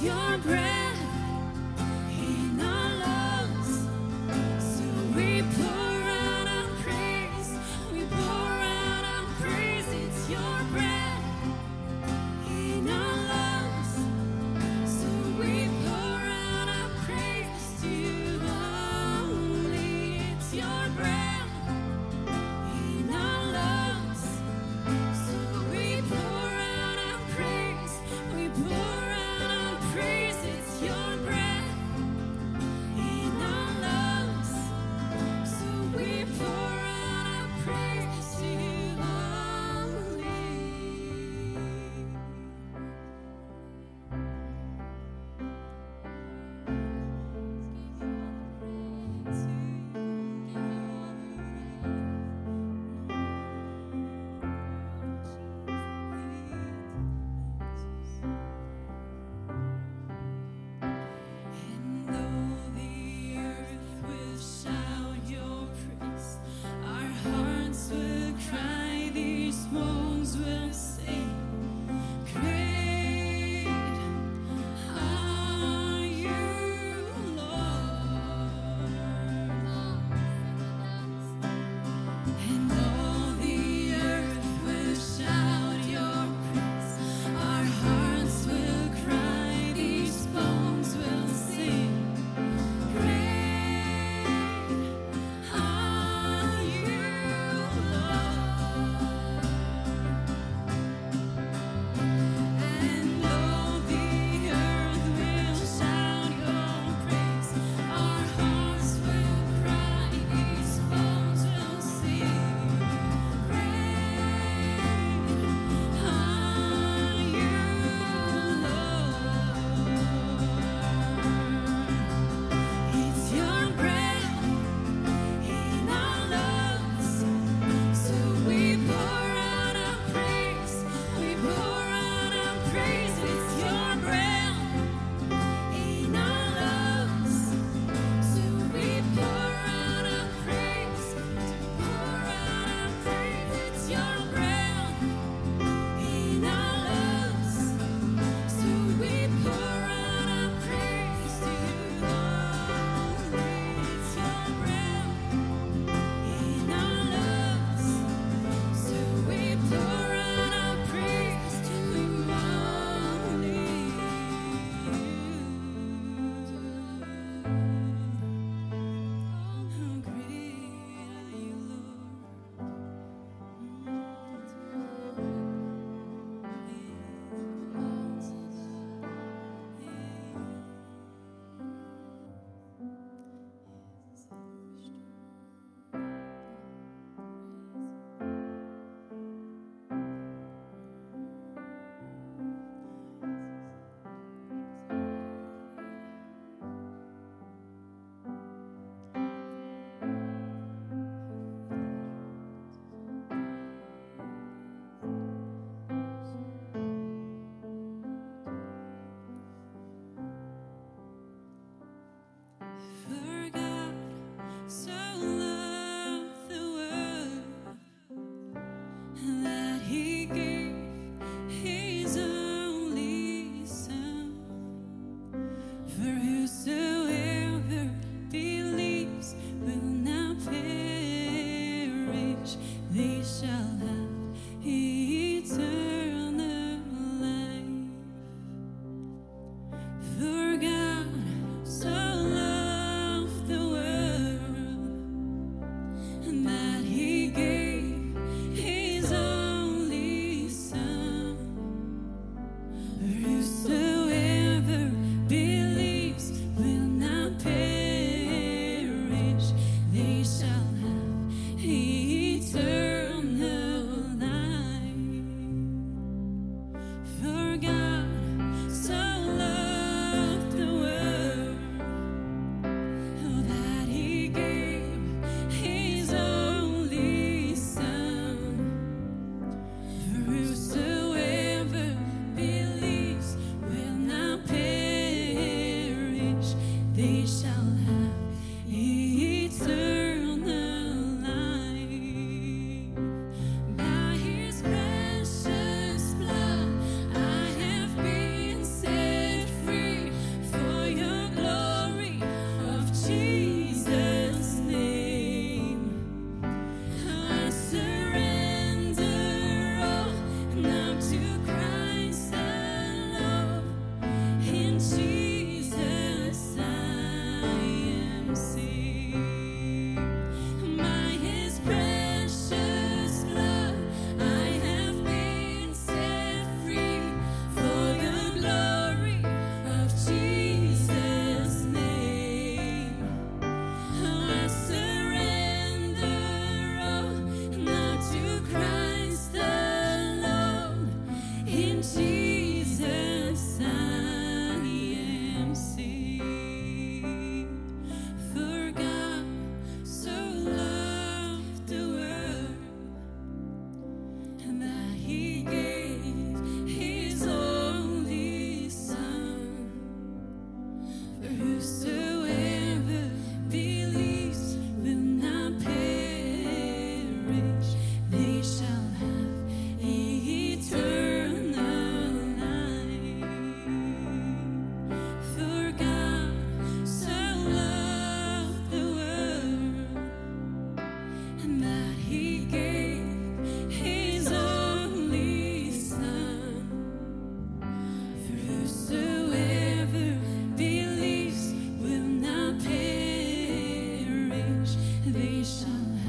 your breath.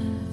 time.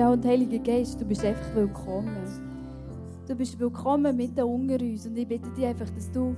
Ja, und Heiliger Geist, du bist einfach willkommen. Du bist willkommen mitten unter uns. Und ich bitte dich einfach, dass du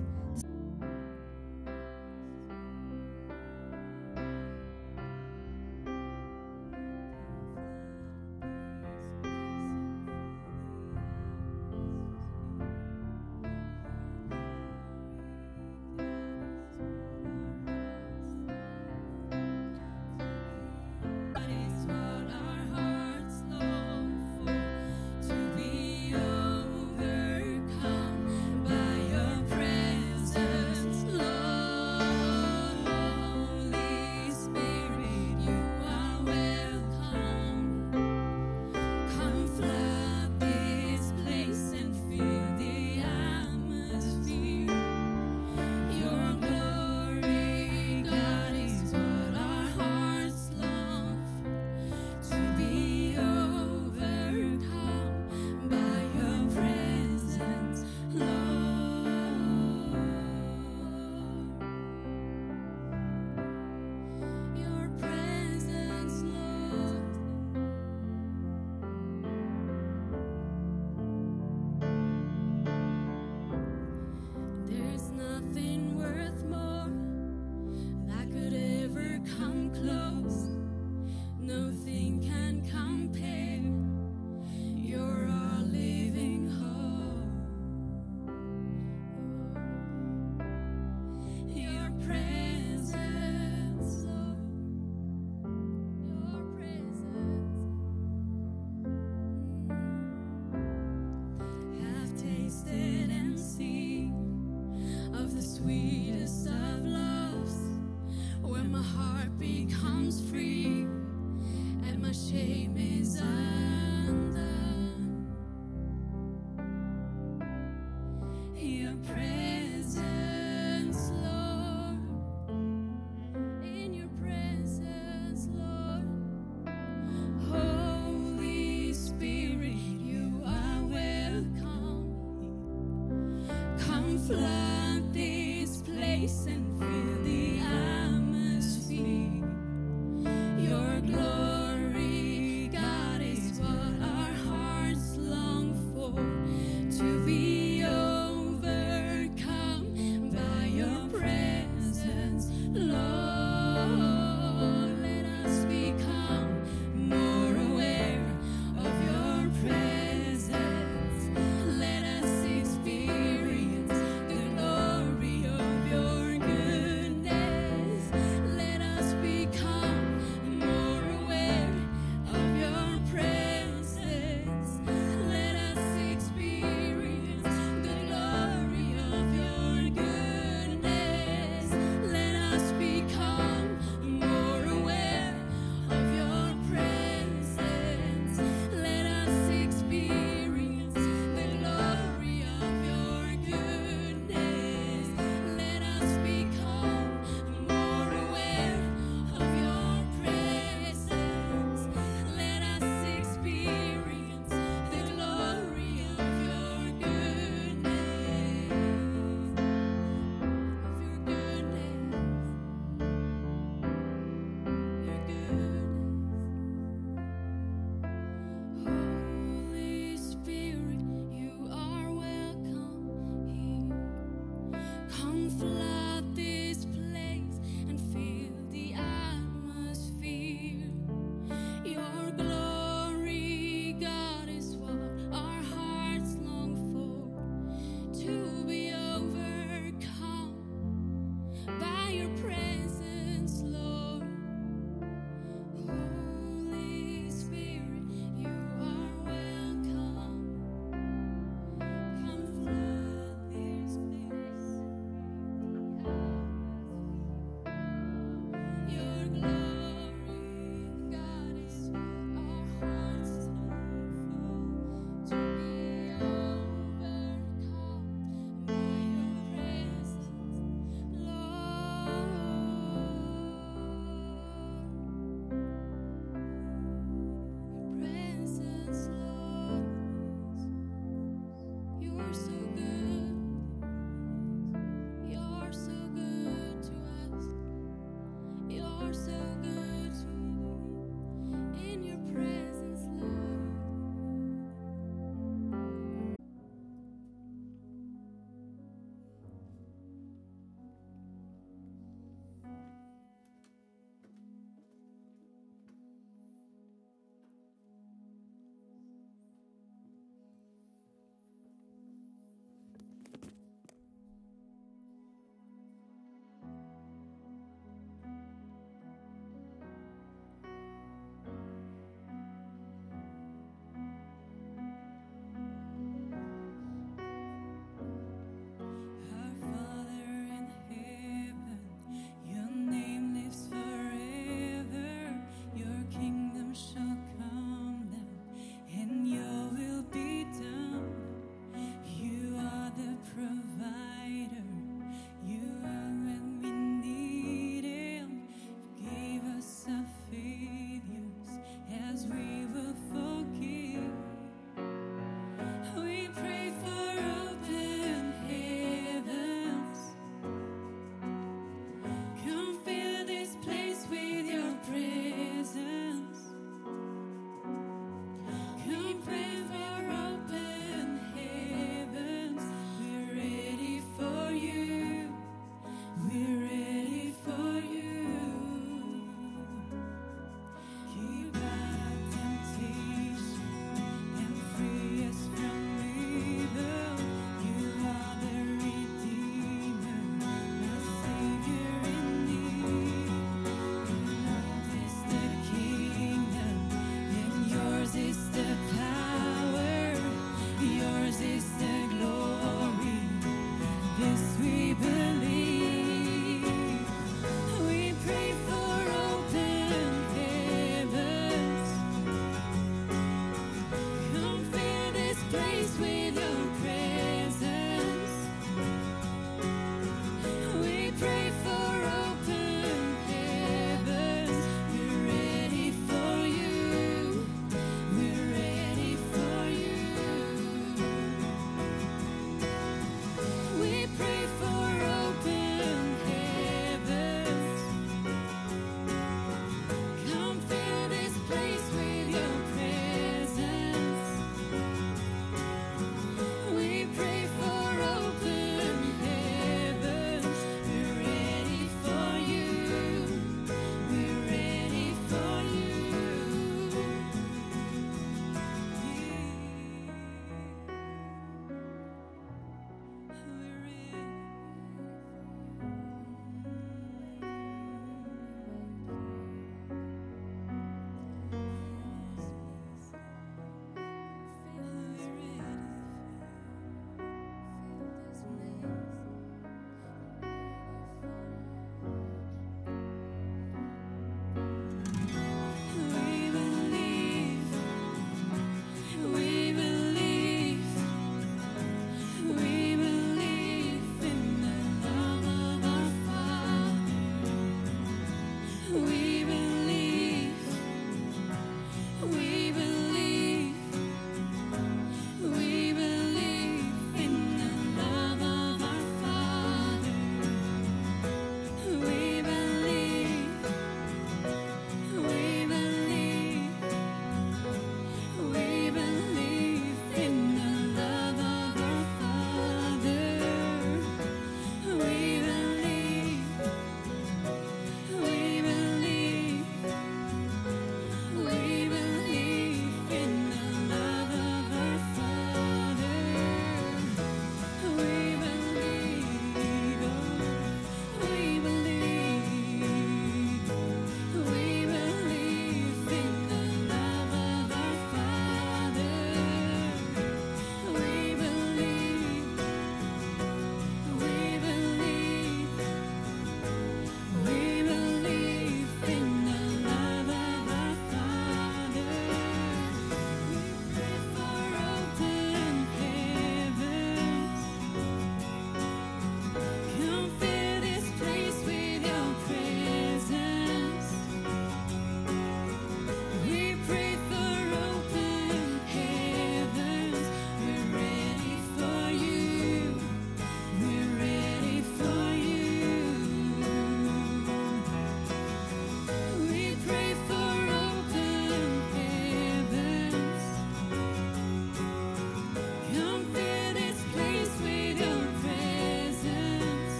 listen Come fly.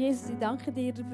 Jesus, ich danke dir